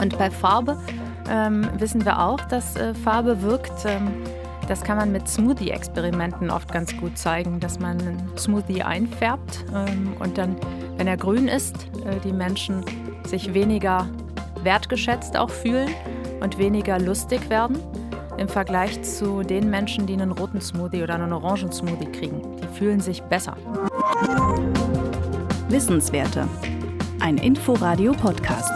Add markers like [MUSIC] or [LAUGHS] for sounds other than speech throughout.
Und bei Farbe ähm, wissen wir auch, dass äh, Farbe wirkt. Ähm, das kann man mit Smoothie-Experimenten oft ganz gut zeigen, dass man einen Smoothie einfärbt ähm, und dann, wenn er grün ist, äh, die Menschen sich weniger wertgeschätzt auch fühlen und weniger lustig werden im Vergleich zu den Menschen, die einen roten Smoothie oder einen Orangen-Smoothie kriegen. Die fühlen sich besser. Wissenswerte. Ein Inforadio-Podcast.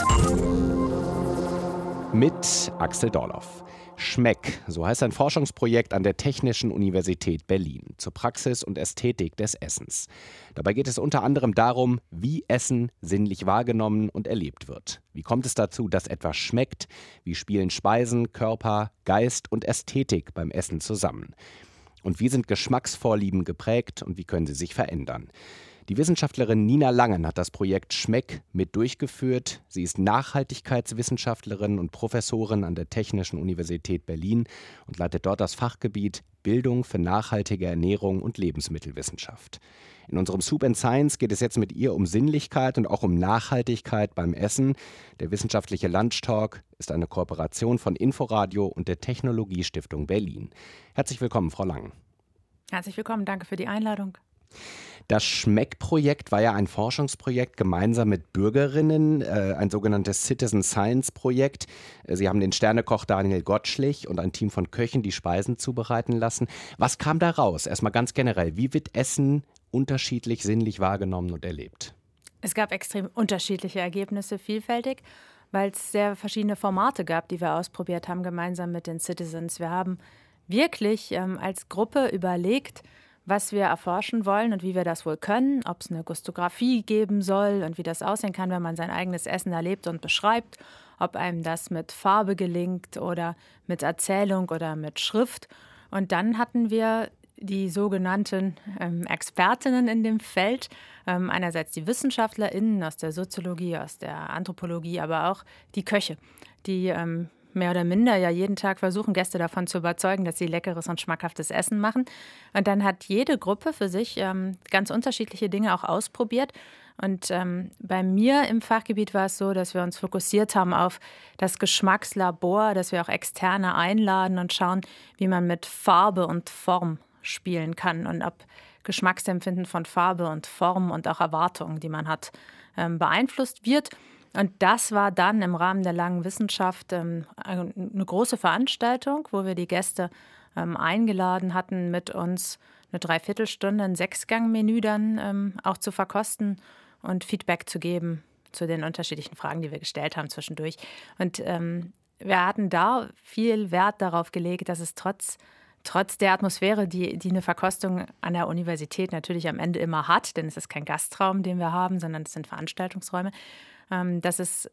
Mit Axel Dorloff. Schmeck, so heißt ein Forschungsprojekt an der Technischen Universität Berlin zur Praxis und Ästhetik des Essens. Dabei geht es unter anderem darum, wie Essen sinnlich wahrgenommen und erlebt wird. Wie kommt es dazu, dass etwas schmeckt? Wie spielen Speisen, Körper, Geist und Ästhetik beim Essen zusammen? Und wie sind Geschmacksvorlieben geprägt und wie können sie sich verändern? Die Wissenschaftlerin Nina Langen hat das Projekt Schmeck mit durchgeführt. Sie ist Nachhaltigkeitswissenschaftlerin und Professorin an der Technischen Universität Berlin und leitet dort das Fachgebiet Bildung für nachhaltige Ernährung und Lebensmittelwissenschaft. In unserem Soup and Science geht es jetzt mit ihr um Sinnlichkeit und auch um Nachhaltigkeit beim Essen. Der wissenschaftliche Lunch Talk ist eine Kooperation von Inforadio und der Technologiestiftung Berlin. Herzlich willkommen, Frau Lang. Herzlich willkommen, danke für die Einladung. Das Schmeck-Projekt war ja ein Forschungsprojekt gemeinsam mit Bürgerinnen, äh, ein sogenanntes Citizen Science-Projekt. Äh, Sie haben den Sternekoch Daniel Gottschlich und ein Team von Köchen die Speisen zubereiten lassen. Was kam da raus? Erstmal ganz generell, wie wird Essen unterschiedlich sinnlich wahrgenommen und erlebt? Es gab extrem unterschiedliche Ergebnisse, vielfältig, weil es sehr verschiedene Formate gab, die wir ausprobiert haben, gemeinsam mit den Citizens. Wir haben wirklich ähm, als Gruppe überlegt, was wir erforschen wollen und wie wir das wohl können, ob es eine Gustografie geben soll und wie das aussehen kann, wenn man sein eigenes Essen erlebt und beschreibt, ob einem das mit Farbe gelingt oder mit Erzählung oder mit Schrift. Und dann hatten wir die sogenannten ähm, Expertinnen in dem Feld, ähm, einerseits die WissenschaftlerInnen aus der Soziologie, aus der Anthropologie, aber auch die Köche, die ähm, mehr oder minder ja jeden Tag versuchen, Gäste davon zu überzeugen, dass sie leckeres und schmackhaftes Essen machen. Und dann hat jede Gruppe für sich ähm, ganz unterschiedliche Dinge auch ausprobiert. Und ähm, bei mir im Fachgebiet war es so, dass wir uns fokussiert haben auf das Geschmackslabor, dass wir auch Externe einladen und schauen, wie man mit Farbe und Form spielen kann und ob Geschmacksempfinden von Farbe und Form und auch Erwartungen, die man hat, ähm, beeinflusst wird. Und das war dann im Rahmen der langen Wissenschaft ähm, eine große Veranstaltung, wo wir die Gäste ähm, eingeladen hatten, mit uns eine Dreiviertelstunde ein Sechsgang-Menü dann ähm, auch zu verkosten und Feedback zu geben zu den unterschiedlichen Fragen, die wir gestellt haben zwischendurch. Und ähm, wir hatten da viel Wert darauf gelegt, dass es trotz trotz der Atmosphäre, die, die eine Verkostung an der Universität natürlich am Ende immer hat, denn es ist kein Gastraum, den wir haben, sondern es sind Veranstaltungsräume, dass es äh,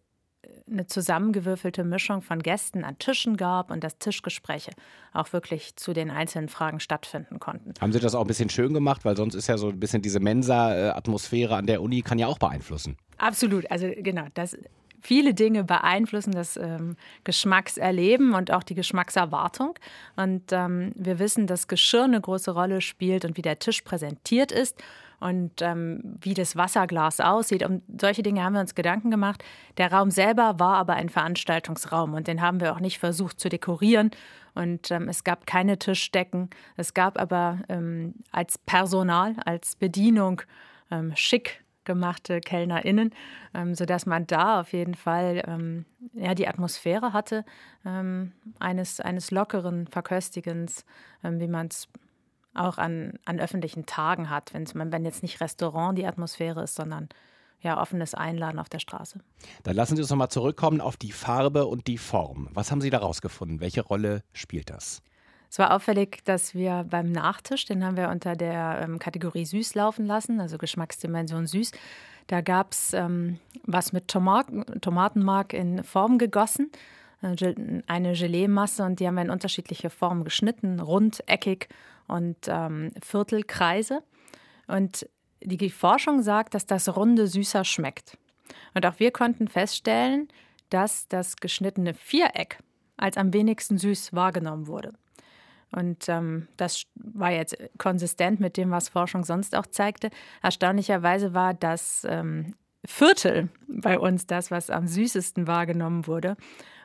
eine zusammengewürfelte Mischung von Gästen an Tischen gab und dass Tischgespräche auch wirklich zu den einzelnen Fragen stattfinden konnten. Haben Sie das auch ein bisschen schön gemacht, weil sonst ist ja so ein bisschen diese Mensa-Atmosphäre an der Uni kann ja auch beeinflussen. Absolut, also genau, das viele Dinge beeinflussen das ähm, Geschmackserleben und auch die Geschmackserwartung. Und ähm, wir wissen, dass Geschirr eine große Rolle spielt und wie der Tisch präsentiert ist und ähm, wie das Wasserglas aussieht. Um solche Dinge haben wir uns Gedanken gemacht. Der Raum selber war aber ein Veranstaltungsraum und den haben wir auch nicht versucht zu dekorieren. Und ähm, es gab keine Tischdecken. Es gab aber ähm, als Personal, als Bedienung ähm, schick gemachte KellnerInnen, ähm, sodass man da auf jeden Fall ähm, ja, die Atmosphäre hatte ähm, eines, eines lockeren Verköstigens, ähm, wie man es auch an, an öffentlichen Tagen hat, wenn jetzt nicht Restaurant die Atmosphäre ist, sondern ja, offenes Einladen auf der Straße. Dann lassen Sie uns nochmal zurückkommen auf die Farbe und die Form. Was haben Sie da rausgefunden? Welche Rolle spielt das? Es war auffällig, dass wir beim Nachtisch, den haben wir unter der ähm, Kategorie süß laufen lassen, also Geschmacksdimension süß. Da gab es ähm, was mit Tomaten, Tomatenmark in Form gegossen, eine Gelee-Masse und die haben wir in unterschiedliche Formen geschnitten, rund, eckig und ähm, Viertelkreise. Und die Forschung sagt, dass das Runde süßer schmeckt. Und auch wir konnten feststellen, dass das geschnittene Viereck als am wenigsten süß wahrgenommen wurde. Und ähm, das war jetzt konsistent mit dem, was Forschung sonst auch zeigte. Erstaunlicherweise war das ähm, Viertel bei uns das, was am süßesten wahrgenommen wurde.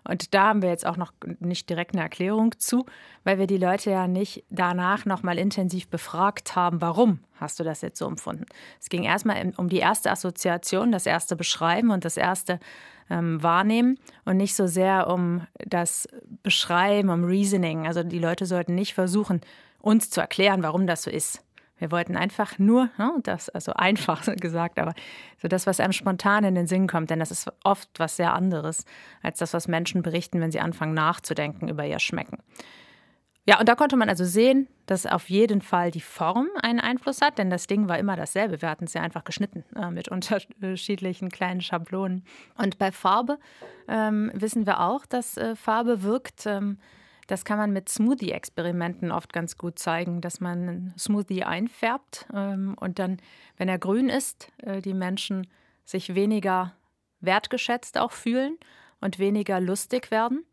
Und da haben wir jetzt auch noch nicht direkt eine Erklärung zu, weil wir die Leute ja nicht danach nochmal intensiv befragt haben, warum hast du das jetzt so empfunden. Es ging erstmal um die erste Assoziation, das erste Beschreiben und das erste ähm, Wahrnehmen und nicht so sehr um das Beschreiben, um Reasoning. Also die Leute sollten nicht versuchen, uns zu erklären, warum das so ist. Wir wollten einfach nur, ne, das, also einfach [LAUGHS] gesagt, aber so das, was einem spontan in den Sinn kommt, denn das ist oft was sehr anderes als das, was Menschen berichten, wenn sie anfangen nachzudenken über ihr Schmecken. Ja, und da konnte man also sehen, dass auf jeden Fall die Form einen Einfluss hat, denn das Ding war immer dasselbe. Wir hatten es ja einfach geschnitten äh, mit [LAUGHS] unterschiedlichen kleinen Schablonen. Und bei Farbe ähm, wissen wir auch, dass äh, Farbe wirkt. Ähm, das kann man mit Smoothie-Experimenten oft ganz gut zeigen, dass man einen Smoothie einfärbt ähm, und dann, wenn er grün ist, äh, die Menschen sich weniger wertgeschätzt auch fühlen und weniger lustig werden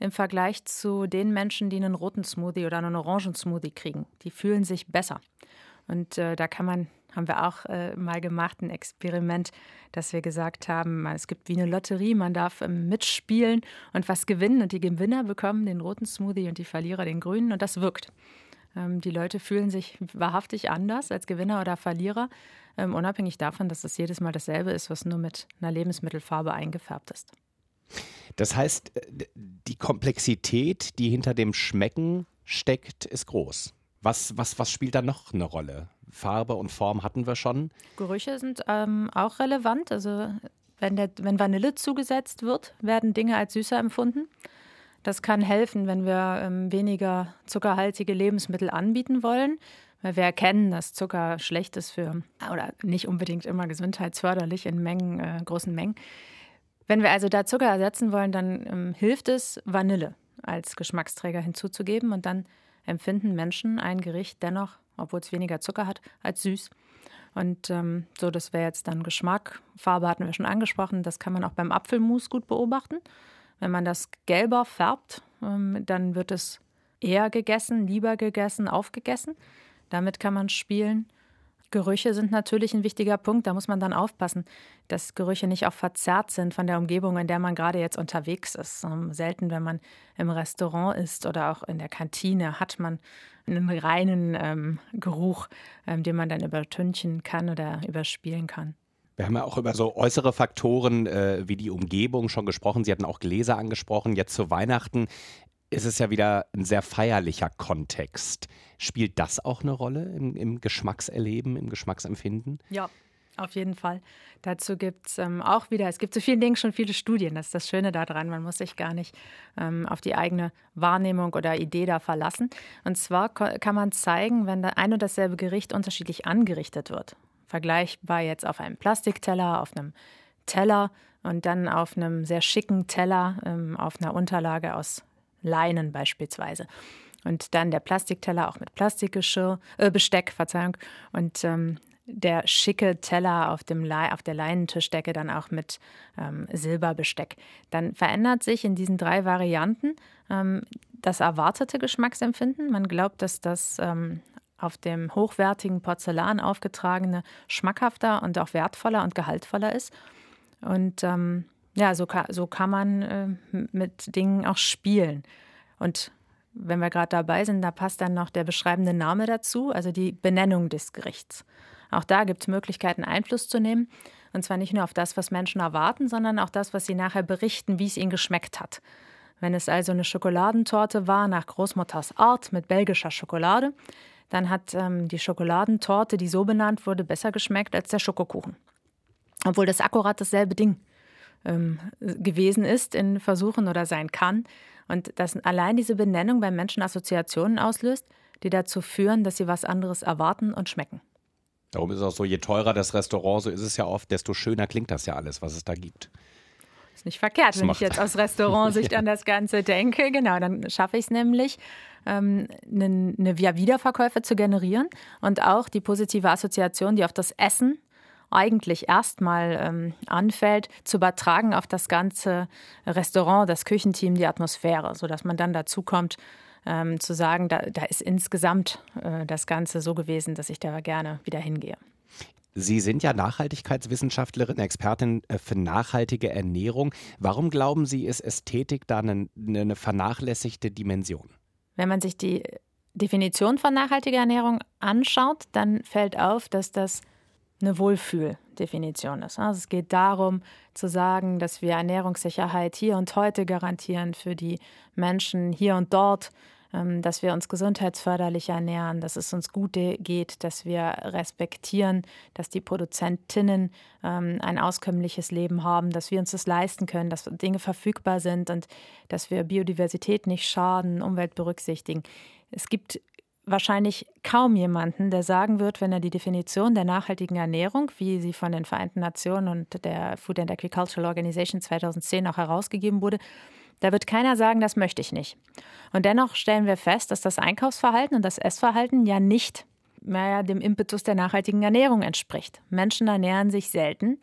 im Vergleich zu den Menschen, die einen roten Smoothie oder einen Orangensmoothie kriegen. Die fühlen sich besser. Und äh, da kann man haben wir auch äh, mal gemacht, ein Experiment, dass wir gesagt haben, es gibt wie eine Lotterie, man darf ähm, mitspielen und was gewinnen und die Gewinner bekommen den roten Smoothie und die Verlierer den grünen und das wirkt. Ähm, die Leute fühlen sich wahrhaftig anders als Gewinner oder Verlierer, ähm, unabhängig davon, dass es jedes Mal dasselbe ist, was nur mit einer Lebensmittelfarbe eingefärbt ist. Das heißt, äh, die Komplexität, die hinter dem Schmecken steckt, ist groß. Was, was, was spielt da noch eine Rolle? Farbe und Form hatten wir schon. Gerüche sind ähm, auch relevant. Also wenn, der, wenn Vanille zugesetzt wird, werden Dinge als süßer empfunden. Das kann helfen, wenn wir ähm, weniger zuckerhaltige Lebensmittel anbieten wollen, weil wir erkennen, dass Zucker schlecht ist für oder nicht unbedingt immer gesundheitsförderlich in Mengen, äh, großen Mengen. Wenn wir also da Zucker ersetzen wollen, dann ähm, hilft es, Vanille als Geschmacksträger hinzuzugeben und dann empfinden Menschen ein Gericht dennoch, obwohl es weniger Zucker hat, als süß. Und ähm, so, das wäre jetzt dann Geschmack. Farbe hatten wir schon angesprochen. Das kann man auch beim Apfelmus gut beobachten. Wenn man das gelber färbt, ähm, dann wird es eher gegessen, lieber gegessen, aufgegessen. Damit kann man spielen. Gerüche sind natürlich ein wichtiger Punkt. Da muss man dann aufpassen, dass Gerüche nicht auch verzerrt sind von der Umgebung, in der man gerade jetzt unterwegs ist. Ähm, selten, wenn man im Restaurant ist oder auch in der Kantine, hat man einen reinen ähm, Geruch, ähm, den man dann übertünchen kann oder überspielen kann. Wir haben ja auch über so äußere Faktoren äh, wie die Umgebung schon gesprochen. Sie hatten auch Gläser angesprochen. Jetzt zu Weihnachten ist es ja wieder ein sehr feierlicher Kontext. Spielt das auch eine Rolle im, im Geschmackserleben, im Geschmacksempfinden? Ja, auf jeden Fall. Dazu gibt es ähm, auch wieder, es gibt zu vielen Dingen schon viele Studien. Das ist das Schöne daran. Man muss sich gar nicht ähm, auf die eigene Wahrnehmung oder Idee da verlassen. Und zwar kann man zeigen, wenn ein und dasselbe Gericht unterschiedlich angerichtet wird. Vergleichbar jetzt auf einem Plastikteller, auf einem Teller und dann auf einem sehr schicken Teller, ähm, auf einer Unterlage aus Leinen beispielsweise. Und dann der Plastikteller auch mit Plastikgeschirr, äh, Besteck, Verzeihung. Und ähm, der schicke Teller auf, dem Le auf der Leinentischdecke dann auch mit ähm, Silberbesteck. Dann verändert sich in diesen drei Varianten ähm, das erwartete Geschmacksempfinden. Man glaubt, dass das ähm, auf dem hochwertigen Porzellan aufgetragene schmackhafter und auch wertvoller und gehaltvoller ist. Und ähm, ja, so, kann, so kann man äh, mit Dingen auch spielen. Und wenn wir gerade dabei sind, da passt dann noch der beschreibende Name dazu, also die Benennung des Gerichts. Auch da gibt es Möglichkeiten, Einfluss zu nehmen. Und zwar nicht nur auf das, was Menschen erwarten, sondern auch das, was sie nachher berichten, wie es ihnen geschmeckt hat. Wenn es also eine Schokoladentorte war nach Großmutters Art mit belgischer Schokolade, dann hat ähm, die Schokoladentorte, die so benannt wurde, besser geschmeckt als der Schokokuchen. Obwohl das akkurat dasselbe Ding ähm, gewesen ist in Versuchen oder sein kann. Und dass allein diese Benennung beim Menschen Assoziationen auslöst, die dazu führen, dass sie was anderes erwarten und schmecken. Darum ist es auch so, je teurer das Restaurant, so ist es ja oft, desto schöner klingt das ja alles, was es da gibt. Ist nicht verkehrt, das wenn ich jetzt aus [LAUGHS] Restaurantsicht ja. an das Ganze denke. Genau, dann schaffe ich es nämlich, ähm, eine, eine Wiederverkäufe zu generieren und auch die positive Assoziation, die auf das Essen eigentlich erstmal ähm, anfällt, zu übertragen auf das ganze Restaurant, das Küchenteam, die Atmosphäre, sodass man dann dazu kommt, ähm, zu sagen, da, da ist insgesamt äh, das Ganze so gewesen, dass ich da gerne wieder hingehe. Sie sind ja Nachhaltigkeitswissenschaftlerin, Expertin äh, für nachhaltige Ernährung. Warum glauben Sie, ist Ästhetik da eine, eine vernachlässigte Dimension? Wenn man sich die Definition von nachhaltiger Ernährung anschaut, dann fällt auf, dass das eine Wohlfühldefinition ist. Also es geht darum zu sagen, dass wir Ernährungssicherheit hier und heute garantieren für die Menschen hier und dort, ähm, dass wir uns gesundheitsförderlich ernähren, dass es uns gut geht, dass wir respektieren, dass die Produzentinnen ähm, ein auskömmliches Leben haben, dass wir uns das leisten können, dass Dinge verfügbar sind und dass wir Biodiversität nicht schaden, Umwelt berücksichtigen. Es gibt wahrscheinlich kaum jemanden, der sagen wird, wenn er die Definition der nachhaltigen Ernährung, wie sie von den Vereinten Nationen und der Food and Agricultural Organization 2010 auch herausgegeben wurde, da wird keiner sagen, das möchte ich nicht. Und dennoch stellen wir fest, dass das Einkaufsverhalten und das Essverhalten ja nicht mehr dem Impetus der nachhaltigen Ernährung entspricht. Menschen ernähren sich selten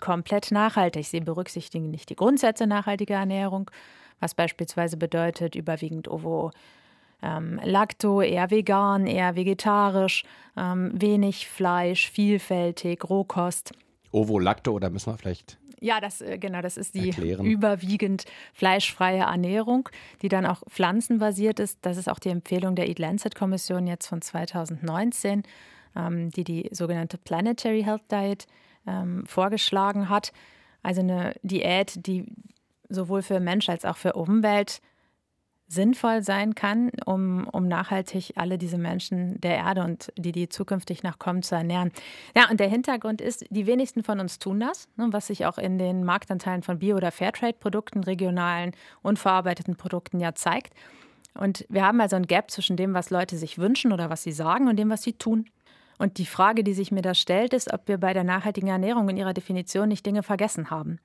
komplett nachhaltig. Sie berücksichtigen nicht die Grundsätze nachhaltiger Ernährung, was beispielsweise bedeutet überwiegend Ovo ähm, Lacto, eher vegan, eher vegetarisch, ähm, wenig Fleisch, vielfältig, Rohkost. Ovo Lacto, oder müssen wir vielleicht ja, das, äh, genau, das ist die erklären. überwiegend fleischfreie Ernährung, die dann auch pflanzenbasiert ist. Das ist auch die Empfehlung der Eat Lancet Kommission jetzt von 2019, ähm, die die sogenannte Planetary Health Diet ähm, vorgeschlagen hat. Also eine Diät, die sowohl für Mensch als auch für Umwelt sinnvoll sein kann, um, um nachhaltig alle diese Menschen der Erde und die, die zukünftig noch kommen, zu ernähren. Ja, und der Hintergrund ist, die wenigsten von uns tun das, ne, was sich auch in den Marktanteilen von Bio- oder Fairtrade-Produkten, regionalen, unverarbeiteten Produkten ja zeigt. Und wir haben also ein Gap zwischen dem, was Leute sich wünschen oder was sie sagen und dem, was sie tun. Und die Frage, die sich mir da stellt, ist, ob wir bei der nachhaltigen Ernährung in ihrer Definition nicht Dinge vergessen haben.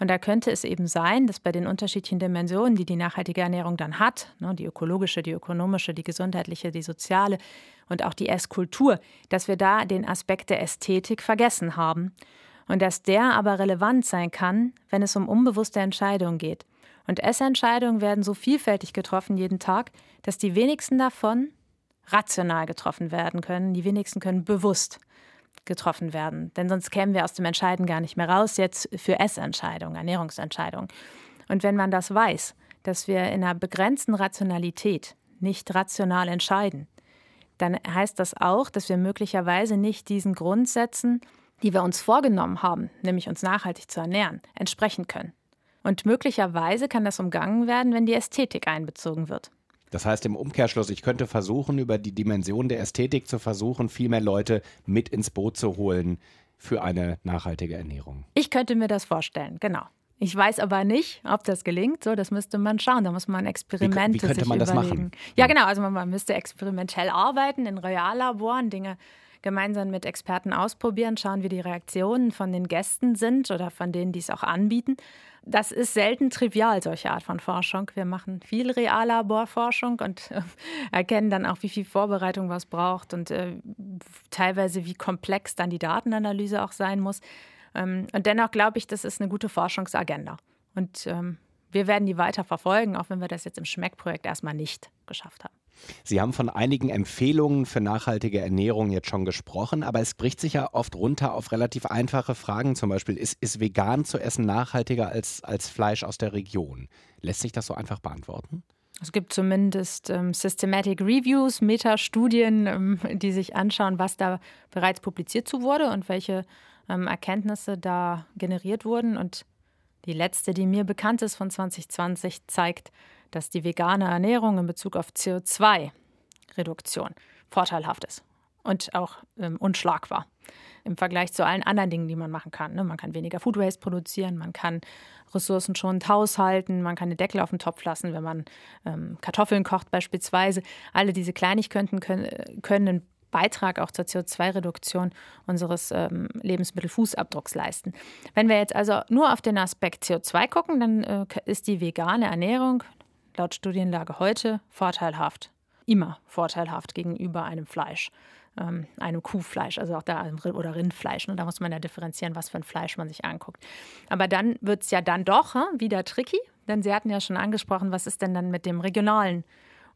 Und da könnte es eben sein, dass bei den unterschiedlichen Dimensionen, die die nachhaltige Ernährung dann hat, ne, die ökologische, die ökonomische, die gesundheitliche, die soziale und auch die Esskultur, dass wir da den Aspekt der Ästhetik vergessen haben. Und dass der aber relevant sein kann, wenn es um unbewusste Entscheidungen geht. Und Essentscheidungen werden so vielfältig getroffen jeden Tag, dass die wenigsten davon rational getroffen werden können. Die wenigsten können bewusst getroffen werden. Denn sonst kämen wir aus dem Entscheiden gar nicht mehr raus, jetzt für Essentscheidungen, Ernährungsentscheidungen. Und wenn man das weiß, dass wir in einer begrenzten Rationalität nicht rational entscheiden, dann heißt das auch, dass wir möglicherweise nicht diesen Grundsätzen, die wir uns vorgenommen haben, nämlich uns nachhaltig zu ernähren, entsprechen können. Und möglicherweise kann das umgangen werden, wenn die Ästhetik einbezogen wird. Das heißt im Umkehrschluss, ich könnte versuchen, über die Dimension der Ästhetik zu versuchen, viel mehr Leute mit ins Boot zu holen für eine nachhaltige Ernährung. Ich könnte mir das vorstellen, genau. Ich weiß aber nicht, ob das gelingt. So, das müsste man schauen. Da muss man Experimente wie, wie könnte sich man das überlegen. machen? Ja, genau. Also man, man müsste experimentell arbeiten in Reallaboren, Dinge gemeinsam mit Experten ausprobieren, schauen, wie die Reaktionen von den Gästen sind oder von denen, die es auch anbieten. Das ist selten trivial, solche Art von Forschung. Wir machen viel Reallaborforschung und äh, erkennen dann auch, wie viel Vorbereitung was braucht und äh, teilweise, wie komplex dann die Datenanalyse auch sein muss. Ähm, und dennoch glaube ich, das ist eine gute Forschungsagenda. Und ähm, wir werden die weiter verfolgen, auch wenn wir das jetzt im Schmeckprojekt erstmal nicht geschafft haben. Sie haben von einigen Empfehlungen für nachhaltige Ernährung jetzt schon gesprochen, aber es bricht sich ja oft runter auf relativ einfache Fragen. Zum Beispiel, ist, ist vegan zu essen nachhaltiger als, als Fleisch aus der Region? Lässt sich das so einfach beantworten? Es gibt zumindest ähm, Systematic Reviews, Metastudien, ähm, die sich anschauen, was da bereits publiziert zu wurde und welche ähm, Erkenntnisse da generiert wurden. Und die letzte, die mir bekannt ist von 2020, zeigt, dass die vegane Ernährung in Bezug auf CO2-Reduktion vorteilhaft ist und auch ähm, unschlagbar im Vergleich zu allen anderen Dingen, die man machen kann. Ne? Man kann weniger Food Waste produzieren, man kann ressourcenschonend haushalten, man kann den Deckel auf den Topf lassen, wenn man ähm, Kartoffeln kocht beispielsweise. Alle diese Kleinigkeiten können, können einen Beitrag auch zur CO2-Reduktion unseres ähm, Lebensmittelfußabdrucks leisten. Wenn wir jetzt also nur auf den Aspekt CO2 gucken, dann äh, ist die vegane Ernährung laut Studienlage heute vorteilhaft. Immer vorteilhaft gegenüber einem Fleisch, ähm, einem Kuhfleisch, also auch da oder Rindfleisch. Und ne? da muss man ja differenzieren, was für ein Fleisch man sich anguckt. Aber dann wird es ja dann doch hm, wieder tricky, denn Sie hatten ja schon angesprochen, was ist denn dann mit dem regionalen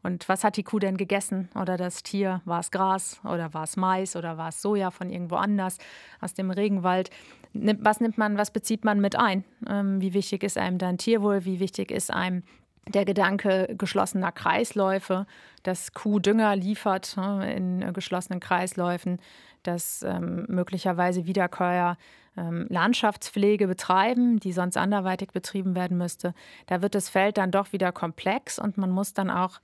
Und was hat die Kuh denn gegessen? Oder das Tier? War es Gras oder war es Mais oder war es Soja von irgendwo anders aus dem Regenwald? Was nimmt man, was bezieht man mit ein? Ähm, wie wichtig ist einem dein Tierwohl? Wie wichtig ist einem der Gedanke geschlossener Kreisläufe, dass Kuh Dünger liefert ne, in geschlossenen Kreisläufen, dass ähm, möglicherweise Wiederkäuer ähm, Landschaftspflege betreiben, die sonst anderweitig betrieben werden müsste. Da wird das Feld dann doch wieder komplex und man muss dann auch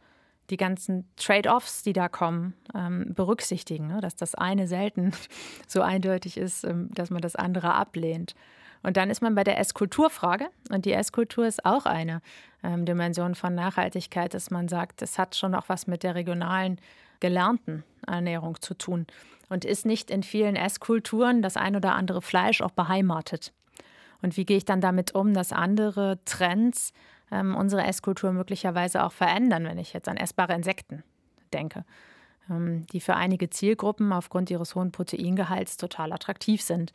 die ganzen Trade-offs, die da kommen, ähm, berücksichtigen, ne? dass das eine selten [LAUGHS] so eindeutig ist, ähm, dass man das andere ablehnt. Und dann ist man bei der Esskulturfrage. Und die Esskultur ist auch eine ähm, Dimension von Nachhaltigkeit, dass man sagt, es hat schon auch was mit der regionalen gelernten Ernährung zu tun und ist nicht in vielen Esskulturen das ein oder andere Fleisch auch beheimatet. Und wie gehe ich dann damit um, dass andere Trends ähm, unsere Esskultur möglicherweise auch verändern, wenn ich jetzt an essbare Insekten denke, ähm, die für einige Zielgruppen aufgrund ihres hohen Proteingehalts total attraktiv sind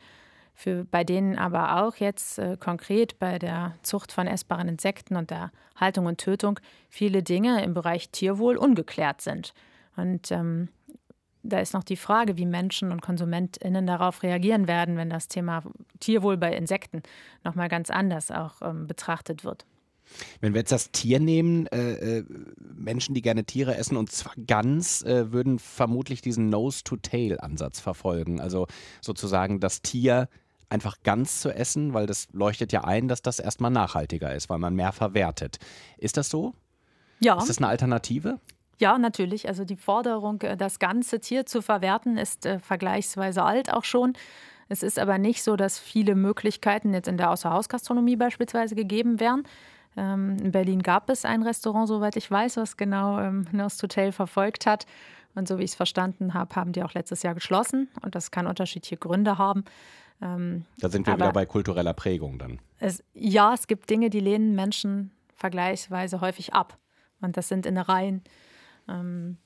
für, bei denen aber auch jetzt äh, konkret bei der Zucht von essbaren Insekten und der Haltung und Tötung viele Dinge im Bereich Tierwohl ungeklärt sind. Und ähm, da ist noch die Frage, wie Menschen und KonsumentInnen darauf reagieren werden, wenn das Thema Tierwohl bei Insekten nochmal ganz anders auch ähm, betrachtet wird. Wenn wir jetzt das Tier nehmen, äh, äh, Menschen, die gerne Tiere essen und zwar ganz, äh, würden vermutlich diesen Nose-to-Tail-Ansatz verfolgen. Also sozusagen das Tier einfach ganz zu essen, weil das leuchtet ja ein, dass das erstmal nachhaltiger ist, weil man mehr verwertet. Ist das so? Ja. Ist das eine Alternative? Ja, natürlich. Also die Forderung, äh, das ganze Tier zu verwerten, ist äh, vergleichsweise alt auch schon. Es ist aber nicht so, dass viele Möglichkeiten jetzt in der Außerhausgastronomie beispielsweise gegeben wären. Ähm, in Berlin gab es ein Restaurant, soweit ich weiß, was genau ähm, Nurse Hotel verfolgt hat. Und so wie ich es verstanden habe, haben die auch letztes Jahr geschlossen. Und das kann unterschiedliche Gründe haben. Ähm, da sind wir wieder bei kultureller Prägung dann. Es, ja, es gibt Dinge, die lehnen Menschen vergleichsweise häufig ab. Und das sind Innereien. Ähm,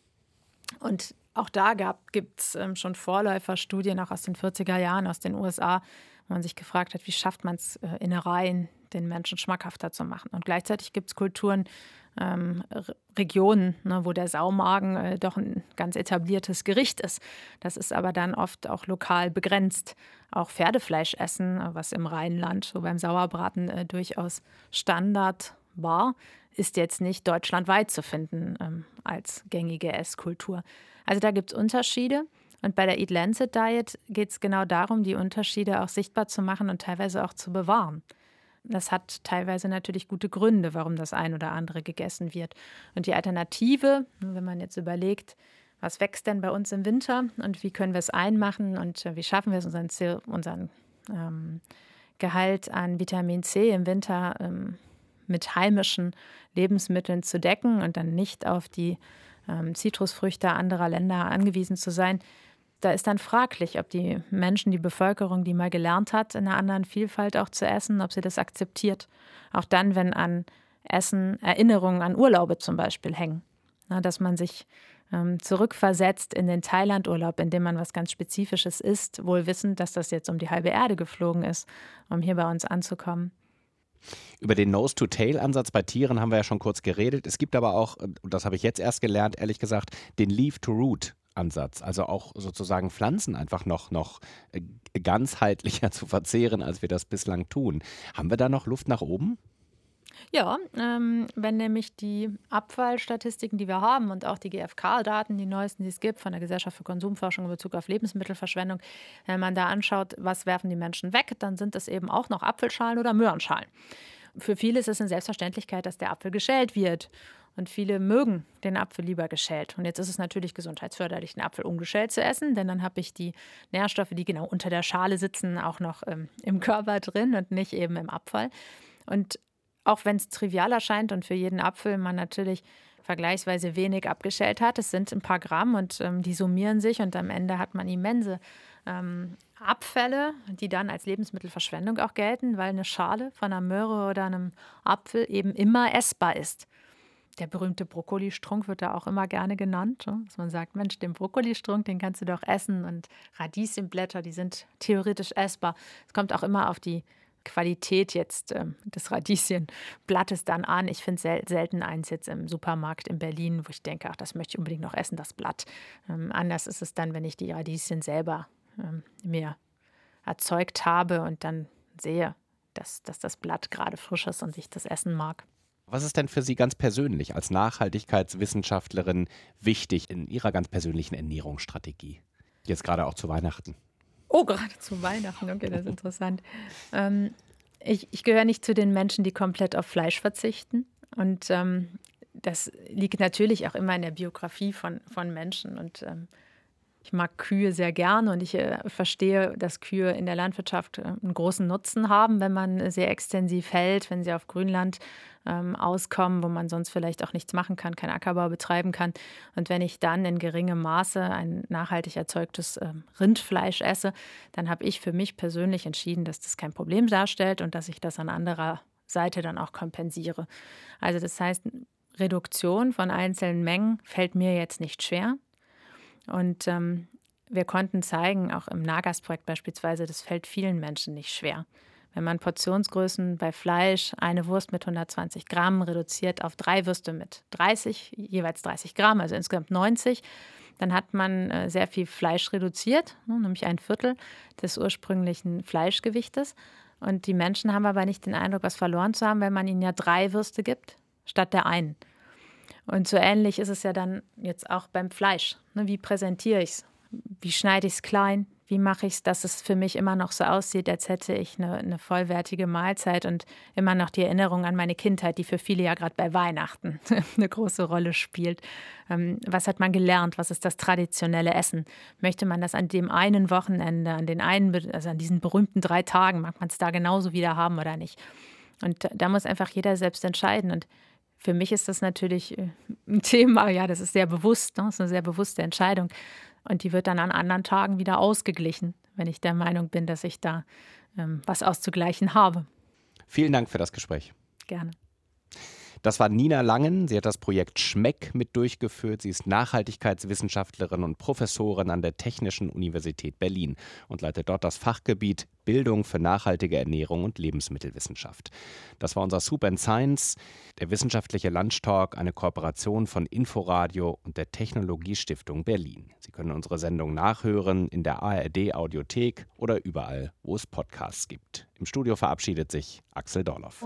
und auch da gibt es ähm, schon Vorläuferstudien, auch aus den 40er Jahren aus den USA, wo man sich gefragt hat, wie schafft man es, äh, Innereien den Menschen schmackhafter zu machen. Und gleichzeitig gibt es Kulturen, ähm, Regionen, ne, wo der Saumagen äh, doch ein ganz etabliertes Gericht ist. Das ist aber dann oft auch lokal begrenzt. Auch Pferdefleisch essen, was im Rheinland so beim Sauerbraten äh, durchaus Standard war, ist jetzt nicht deutschlandweit zu finden ähm, als gängige Esskultur. Also da gibt es Unterschiede. Und bei der Eat Lancet Diet geht es genau darum, die Unterschiede auch sichtbar zu machen und teilweise auch zu bewahren. Das hat teilweise natürlich gute Gründe, warum das ein oder andere gegessen wird. Und die Alternative, wenn man jetzt überlegt, was wächst denn bei uns im Winter und wie können wir es einmachen und äh, wie schaffen wir es, unseren, unseren ähm, Gehalt an Vitamin C im Winter ähm, mit heimischen Lebensmitteln zu decken und dann nicht auf die ähm, Zitrusfrüchte anderer Länder angewiesen zu sein, da ist dann fraglich, ob die Menschen, die Bevölkerung, die mal gelernt hat, in einer anderen Vielfalt auch zu essen, ob sie das akzeptiert. Auch dann, wenn an Essen Erinnerungen an Urlaube zum Beispiel hängen. Na, dass man sich ähm, zurückversetzt in den Thailandurlaub, in dem man was ganz Spezifisches isst, wohl wissend, dass das jetzt um die halbe Erde geflogen ist, um hier bei uns anzukommen. Über den Nose-to-Tail-Ansatz bei Tieren haben wir ja schon kurz geredet. Es gibt aber auch, und das habe ich jetzt erst gelernt, ehrlich gesagt, den Leaf-to-Root. Ansatz, also auch sozusagen Pflanzen einfach noch, noch äh, ganzheitlicher [LAUGHS] zu verzehren, als wir das bislang tun. Haben wir da noch Luft nach oben? Ja, ähm, wenn nämlich die Abfallstatistiken, die wir haben und auch die GfK-Daten, die neuesten, die es gibt von der Gesellschaft für Konsumforschung in Bezug auf Lebensmittelverschwendung, wenn man da anschaut, was werfen die Menschen weg, dann sind es eben auch noch Apfelschalen oder Möhrenschalen. Für viele ist es eine Selbstverständlichkeit, dass der Apfel geschält wird. Und viele mögen den Apfel lieber geschält. Und jetzt ist es natürlich gesundheitsförderlich, den Apfel ungeschält zu essen, denn dann habe ich die Nährstoffe, die genau unter der Schale sitzen, auch noch ähm, im Körper drin und nicht eben im Abfall. Und auch wenn es trivial erscheint und für jeden Apfel man natürlich vergleichsweise wenig abgeschält hat, es sind ein paar Gramm und ähm, die summieren sich und am Ende hat man immense ähm, Abfälle, die dann als Lebensmittelverschwendung auch gelten, weil eine Schale von einer Möhre oder einem Apfel eben immer essbar ist der berühmte Brokkolistrunk wird da auch immer gerne genannt. Ne? Dass man sagt, Mensch, den Brokkolistrunk, den kannst du doch essen. Und Radieschenblätter, die sind theoretisch essbar. Es kommt auch immer auf die Qualität jetzt äh, des Radieschenblattes dann an. Ich finde sel selten eins jetzt im Supermarkt in Berlin, wo ich denke, ach, das möchte ich unbedingt noch essen, das Blatt. Ähm, anders ist es dann, wenn ich die Radieschen selber ähm, mir erzeugt habe und dann sehe, dass, dass das Blatt gerade frisch ist und ich das essen mag. Was ist denn für Sie ganz persönlich als Nachhaltigkeitswissenschaftlerin wichtig in Ihrer ganz persönlichen Ernährungsstrategie? Jetzt gerade auch zu Weihnachten. Oh, gerade zu Weihnachten, okay, das ist interessant. [LAUGHS] Ähm, ich, ich gehöre nicht zu den Menschen, die komplett auf Fleisch verzichten. Und ähm, das liegt natürlich auch immer in der Biografie von, von Menschen. Und ähm, ich mag Kühe sehr gerne und ich äh, verstehe, dass Kühe in der Landwirtschaft äh, einen großen Nutzen haben, wenn man sehr extensiv hält, wenn sie auf Grünland ähm, auskommen, wo man sonst vielleicht auch nichts machen kann, keinen Ackerbau betreiben kann. Und wenn ich dann in geringem Maße ein nachhaltig erzeugtes äh, Rindfleisch esse, dann habe ich für mich persönlich entschieden, dass das kein Problem darstellt und dass ich das an anderer Seite dann auch kompensiere. Also das heißt, Reduktion von einzelnen Mengen fällt mir jetzt nicht schwer. Und ähm, wir konnten zeigen, auch im Nagas-Projekt beispielsweise, das fällt vielen Menschen nicht schwer. Wenn man Portionsgrößen bei Fleisch, eine Wurst mit 120 Gramm reduziert auf drei Würste mit 30, jeweils 30 Gramm, also insgesamt 90, dann hat man äh, sehr viel Fleisch reduziert, ne, nämlich ein Viertel des ursprünglichen Fleischgewichtes. Und die Menschen haben aber nicht den Eindruck, was verloren zu haben, wenn man ihnen ja drei Würste gibt, statt der einen. Und so ähnlich ist es ja dann jetzt auch beim Fleisch. Ne, wie präsentiere ich es? Wie schneide ich es klein? Wie mache ich es, dass es für mich immer noch so aussieht, als hätte ich eine, eine, vollwertige Mahlzeit und immer noch die Erinnerung an meine Kindheit, die für viele ja gerade bei Weihnachten [LAUGHS] eine große Rolle spielt. Ähm, was hat man gelernt? Was ist das traditionelle Essen? Möchte man das an dem einen Wochenende, an den einen, also an diesen berühmten drei Tagen, mag man es da genauso wieder haben oder nicht? Und da muss einfach jeder selbst entscheiden. Und für mich ist das natürlich äh, ein [LAUGHS] Thema, ja, das ist sehr bewusst, ne? das ist eine sehr bewusste Entscheidung. Und die wird dann an anderen Tagen wieder ausgeglichen, wenn ich der Meinung bin, dass ich da ähm, was auszugleichen habe. Vielen Dank für das Gespräch. Gerne. Das war Nina Langen. Sie hat das Projekt Schmeck mit durchgeführt. Sie ist Nachhaltigkeitswissenschaftlerin und Professorin an der Technischen Universität Berlin und leitet dort das Fachgebiet Bildung für nachhaltige Ernährung und Lebensmittelwissenschaft. Das war unser Soup and Science, der wissenschaftliche Lunchtalk, eine Kooperation von Inforadio und der Technologiestiftung Berlin. Sie können unsere Sendung nachhören in der ARD Audiothek oder überall, wo es Podcasts gibt. Im Studio verabschiedet sich Axel Dorloff.